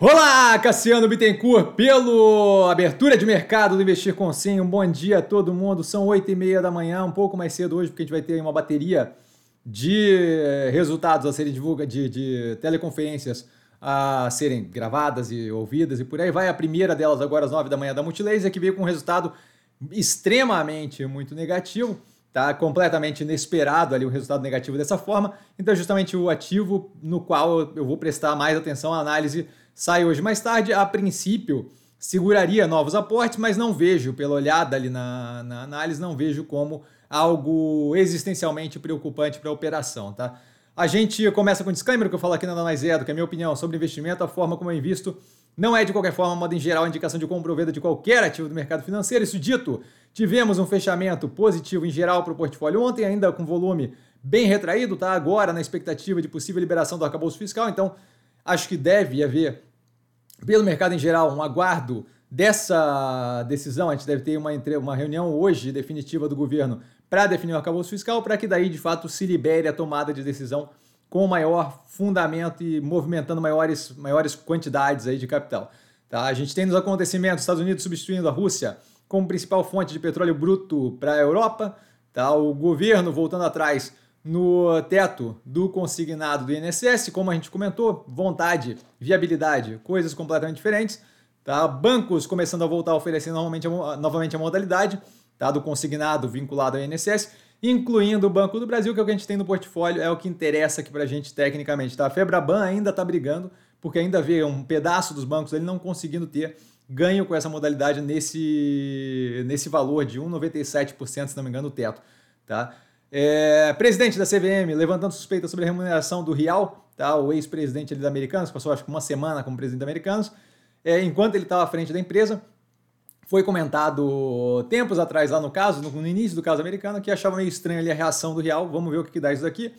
Olá, Cassiano Bittencourt, pelo abertura de mercado do Investir com Sim. Um bom dia a todo mundo. São 8 e meia da manhã, um pouco mais cedo hoje, porque a gente vai ter uma bateria de resultados a serem divulgados, de, de teleconferências a serem gravadas e ouvidas e por aí vai. A primeira delas agora às 9 da manhã da Multilaser, que veio com um resultado extremamente muito negativo, tá? Completamente inesperado ali o resultado negativo dessa forma. Então, justamente o ativo no qual eu vou prestar mais atenção à análise sai hoje mais tarde. A princípio, seguraria novos aportes, mas não vejo, pela olhada ali na, na análise, não vejo como algo existencialmente preocupante para a operação, tá? A gente começa com um disclaimer que eu falo aqui na Mais Edo, que é a minha opinião sobre investimento, a forma como eu invisto não é de qualquer forma, modo em geral, indicação de compra ou venda de qualquer ativo do mercado financeiro. Isso dito, tivemos um fechamento positivo em geral para o portfólio ontem, ainda com volume bem retraído, tá? Agora na expectativa de possível liberação do arcabouço fiscal, então acho que deve haver pelo mercado em geral, um aguardo dessa decisão. A gente deve ter uma, uma reunião hoje definitiva do governo para definir o arcabouço fiscal, para que daí de fato se libere a tomada de decisão com maior fundamento e movimentando maiores, maiores quantidades aí de capital. Tá? A gente tem nos acontecimentos Estados Unidos substituindo a Rússia como principal fonte de petróleo bruto para a Europa, tá? o governo voltando atrás no teto do consignado do INSS, como a gente comentou, vontade, viabilidade, coisas completamente diferentes. Tá? Bancos começando a voltar a oferecer novamente a, novamente a modalidade tá? do consignado vinculado ao INSS, incluindo o Banco do Brasil, que é o que a gente tem no portfólio, é o que interessa aqui para a gente tecnicamente. Tá? A Febraban ainda está brigando, porque ainda vê um pedaço dos bancos ele não conseguindo ter ganho com essa modalidade nesse, nesse valor de 1,97%, se não me engano, o teto. Tá? É, presidente da CVM levantando suspeita sobre a remuneração do Real, tá? o ex-presidente da Americanos, passou acho que uma semana como presidente da Americanos, é, enquanto ele estava à frente da empresa, foi comentado tempos atrás lá no caso, no, no, início do caso americano, que achava meio estranho ali a reação do Real, vamos ver o que, que dá isso daqui.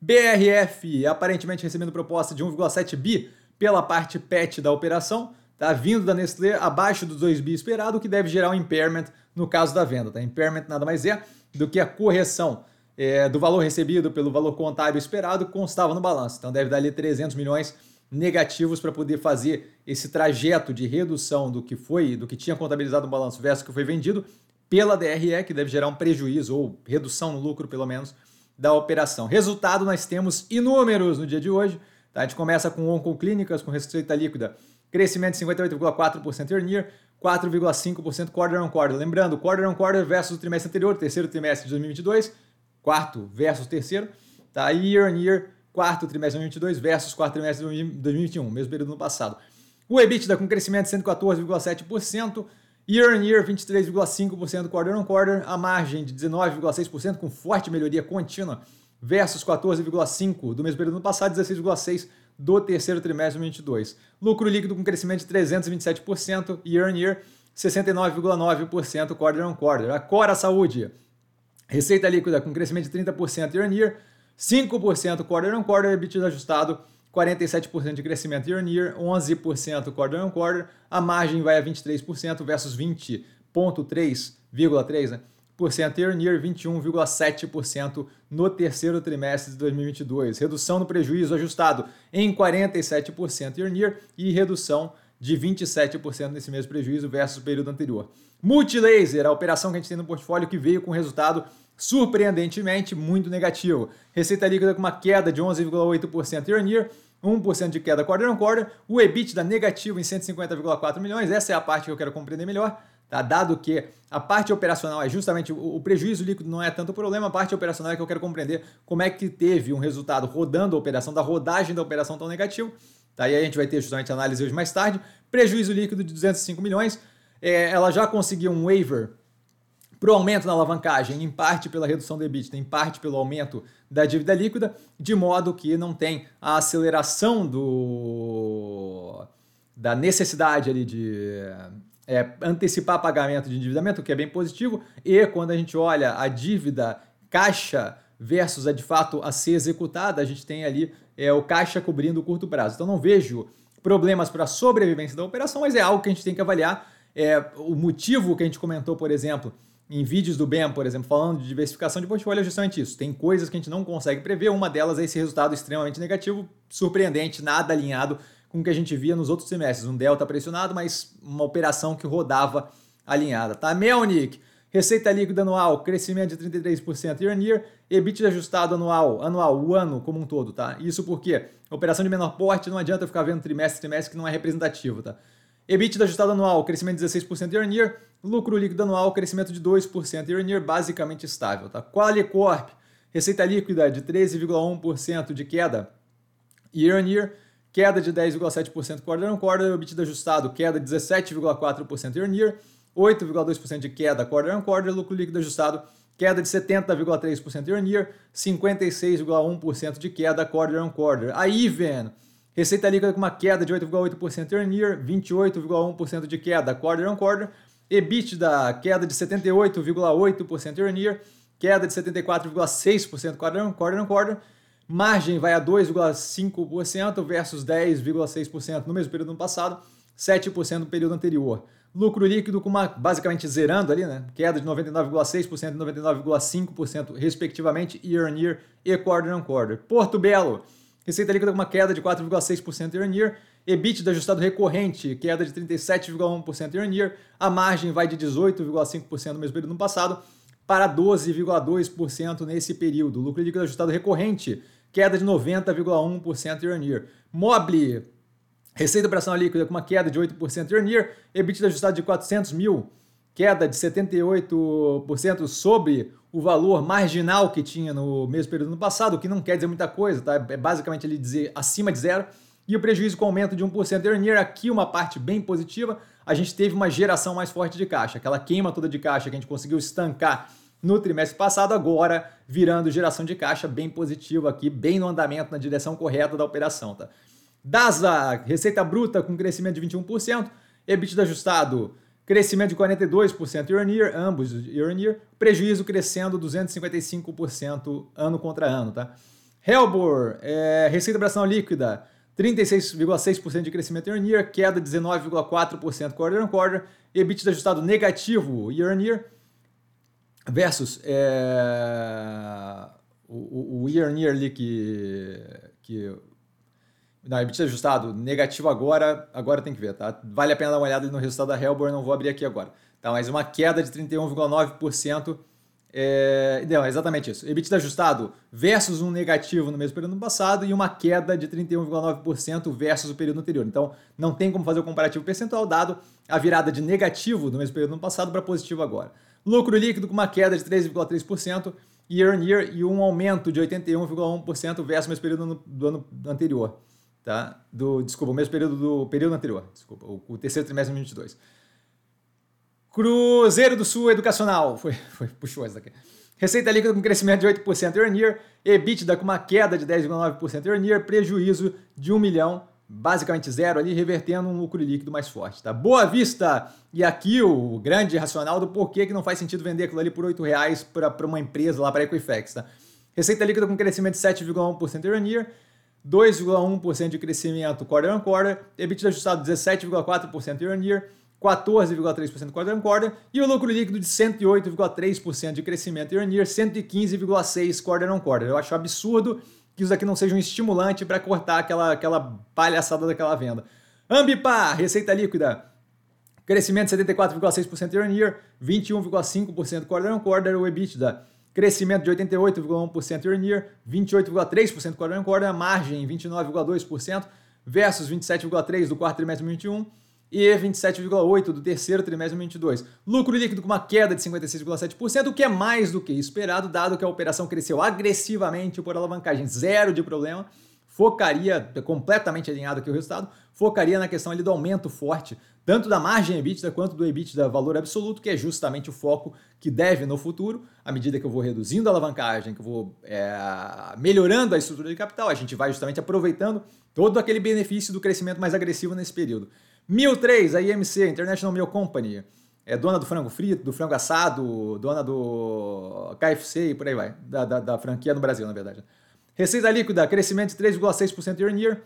BRF aparentemente recebendo proposta de 1,7 bi pela parte PET da operação, tá vindo da Nestlé abaixo dos 2 bi esperado, o que deve gerar um impairment no caso da venda. Tá? Impairment nada mais é do que a correção é, do valor recebido pelo valor contábil esperado constava no balanço. Então deve dar ali 300 milhões negativos para poder fazer esse trajeto de redução do que foi, do que tinha contabilizado no balanço versus o que foi vendido pela DRE, que deve gerar um prejuízo ou redução no lucro, pelo menos, da operação. Resultado, nós temos inúmeros no dia de hoje. Tá? A gente começa com Oncoclínicas, com receita líquida, crescimento de 58,4% year year, 4,5% quarter on quarter. Lembrando, quarter on quarter versus o trimestre anterior, terceiro trimestre de 2022, quarto versus terceiro, tá? Year on year, quarto trimestre de 2022 versus quarto trimestre de 2021, mesmo período no passado. O EBITDA com crescimento de 114,7%, year on year 23,5% quarter on quarter, a margem de 19,6% com forte melhoria contínua versus 14,5% do mesmo período no passado, 16,6% do terceiro trimestre de 2022. Lucro líquido com crescimento de 327% year on year, 69,9% quarter on quarter. A Cora Saúde, receita líquida com crescimento de 30% year on year, 5% quarter on quarter, EBITDA ajustado 47% de crescimento year on year, 11% quarter on quarter, a margem vai a 23% versus 20,3,3%, né? Year on year, 21,7% no terceiro trimestre de 2022. Redução no prejuízo ajustado em 47% year year e redução de 27% nesse mesmo prejuízo versus o período anterior. Multilaser, a operação que a gente tem no portfólio que veio com resultado surpreendentemente muito negativo. Receita líquida com uma queda de 11,8% year year, 1% de queda quarter on quarter, o EBITDA negativo em 150,4 milhões, essa é a parte que eu quero compreender melhor. Tá? Dado que a parte operacional é justamente o, prejuízo líquido não é tanto o problema, a parte operacional é que eu quero compreender como é que teve um resultado rodando a operação, da rodagem da operação tão negativo. Tá? E aí a gente vai ter justamente análise hoje mais tarde. Prejuízo líquido de 205 milhões. É, ela já conseguiu um waiver para o aumento na alavancagem, em parte pela redução do EBITDA, em parte pelo aumento da dívida líquida, de modo que não tem a aceleração do, da necessidade ali de é, antecipar pagamento de endividamento, o que é bem positivo, e quando a gente olha a dívida caixa versus a de fato a ser executada, a gente tem ali é, o caixa cobrindo o curto prazo. Então não vejo problemas para a sobrevivência da operação, mas é algo que a gente tem que avaliar. É, o motivo que a gente comentou, por exemplo, em vídeos do BEM, por exemplo, falando de diversificação de portfólio, é justamente isso. Tem coisas que a gente não consegue prever, uma delas é esse resultado extremamente negativo, surpreendente, nada alinhado com o que a gente via nos outros semestres. Um delta pressionado, mas uma operação que rodava alinhada. Tá? Melnick, receita líquida anual, crescimento de 33% year on year, EBITDA ajustado anual, anual, o ano como um todo. Tá? Isso porque operação de menor porte não adianta ficar vendo trimestre, trimestre que não é representativo. Tá? EBITDA ajustado anual, crescimento de 16% year on year, lucro líquido anual, crescimento de 2% year on year, basicamente estável. Tá? Qualicorp, receita líquida de 13,1% de queda year on year, queda de 10,7% quarter on quarter, EBITDA ajustado, queda de 17,4% year on year, 8,2% de queda quarter on quarter, lucro líquido ajustado, queda de 70,3% year on year, 56,1% de queda quarter on quarter. A Even, receita líquida com uma queda de 8,8% year on year, 28,1% de queda quarter on quarter, EBITDA, queda de 78,8% year on year, queda de 74,6% quarter on quarter, on quarter Margem vai a 2,5% versus 10,6% no mesmo período do ano passado, 7% no período anterior. Lucro líquido com uma basicamente zerando ali, né? Queda de 99,6% e 99,5% respectivamente year on year e quarter on quarter. Porto Belo, receita líquida com uma queda de 4,6% year on year, EBITDA ajustado recorrente, queda de 37,1% year on year, a margem vai de 18,5% no mesmo período do ano passado para 12,2% nesse período. Lucro líquido ajustado recorrente, queda de 90,1% year on year. Mobile, receita operacional líquida com uma queda de 8% year on year, EBITDA ajustado de 400 mil, queda de 78% sobre o valor marginal que tinha no mesmo período do ano passado, o que não quer dizer muita coisa, tá? É basicamente ele dizer acima de zero. E o prejuízo com aumento de 1% year on year, aqui uma parte bem positiva, a gente teve uma geração mais forte de caixa, aquela queima toda de caixa que a gente conseguiu estancar no trimestre passado, agora virando geração de caixa bem positiva aqui, bem no andamento, na direção correta da operação. Tá? DASA, receita bruta com crescimento de 21%, EBITDA ajustado, crescimento de 42% year on year, ambos year on year, prejuízo crescendo 255% ano contra ano. Tá? Helbor, é, receita operacional líquida, 36,6% de crescimento year on year, queda de 19,4% quarter on quarter, EBITDA ajustado negativo year on year, versus é, o, o year on year ali que, que não, EBITDA ajustado negativo agora, agora tem que ver, tá? Vale a pena dar uma olhada no resultado da Hellborn, não vou abrir aqui agora. Tá, mas uma queda de 31,9%. É, não, é exatamente isso. EBITDA ajustado versus um negativo no mesmo período do passado e uma queda de 31,9% versus o período anterior. Então, não tem como fazer o comparativo percentual dado a virada de negativo no mesmo período do passado para positivo agora. Lucro líquido com uma queda de 3,3% year on year e um aumento de 81,1% versus o mesmo período do ano anterior. Tá? Do, desculpa, o mesmo período do período anterior. Desculpa, o, o terceiro trimestre de 2022. Cruzeiro do Sul Educacional. Foi, foi, puxou essa daqui. Receita líquida com crescimento de 8% year on year, EBITDA com uma queda de 10,9% year on year, prejuízo de 1 milhão basicamente zero ali, revertendo um lucro líquido mais forte. Tá? Boa vista! E aqui o grande racional do porquê que não faz sentido vender aquilo ali por R$ reais para uma empresa lá para Equifax. Tá? Receita líquida com crescimento de 7,1% year on year, 2,1% de crescimento quarter on quarter, EBITDA ajustado 17,4% year on year, 14,3% quarter on quarter e o lucro líquido de 108,3% de crescimento year on year, 115,6% quarter on quarter. Eu acho absurdo que isso aqui não seja um estimulante para cortar aquela, aquela palhaçada daquela venda. Ambipar, receita líquida, crescimento de 74,6% year on year, 21,5% quarter on quarter, o EBITDA, crescimento de 88,1% year on year, 28,3% quarter on quarter, margem 29,2% versus 27,3% do quarto trimestre de 2021 e 27,8% do terceiro trimestre de 2022. Lucro líquido com uma queda de 56,7%, o que é mais do que esperado, dado que a operação cresceu agressivamente por alavancagem, zero de problema, focaria, completamente alinhado aqui o resultado, focaria na questão ali do aumento forte, tanto da margem EBITDA quanto do EBITDA valor absoluto, que é justamente o foco que deve no futuro, à medida que eu vou reduzindo a alavancagem, que eu vou é, melhorando a estrutura de capital, a gente vai justamente aproveitando todo aquele benefício do crescimento mais agressivo nesse período. 1003, a IMC, International Meal Company, é dona do frango frito, do frango assado, dona do KFC e por aí vai, da, da, da franquia no Brasil, na verdade. Receita líquida, crescimento de 3,6% year on year.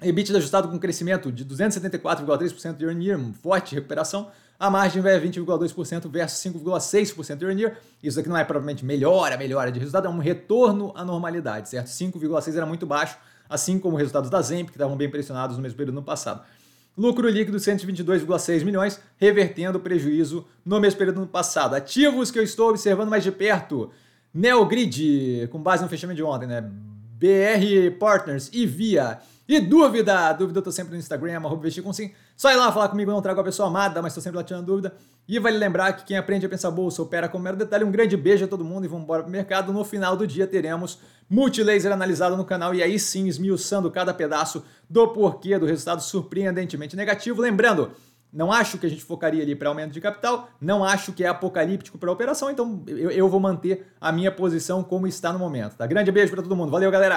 EBITDA ajustado com crescimento de 274,3% year on year, forte recuperação. A margem a 20,2% versus 5,6% year on year. Isso aqui não é provavelmente melhora, melhora de resultado, é um retorno à normalidade, certo? 5,6% era muito baixo, assim como resultados da Zemp, que estavam bem pressionados no mesmo período no passado. Lucro líquido 122,6 milhões, revertendo o prejuízo no mesmo período no passado. Ativos que eu estou observando mais de perto. Neogrid, com base no fechamento de ontem, né? BR Partners e Via. E dúvida? Dúvida eu tô sempre no Instagram, arroba vestir com sim. Só ir lá falar comigo, não trago a pessoa amada, mas tô sempre lá tirando dúvida. E vale lembrar que quem aprende a pensar bolsa opera com mero detalhe. Um grande beijo a todo mundo e vamos embora pro mercado. No final do dia teremos multilaser analisado no canal e aí sim esmiuçando cada pedaço do porquê do resultado surpreendentemente negativo. Lembrando, não acho que a gente focaria ali para aumento de capital, não acho que é apocalíptico para operação, então eu, eu vou manter a minha posição como está no momento. Tá? Grande beijo para todo mundo. Valeu, galera!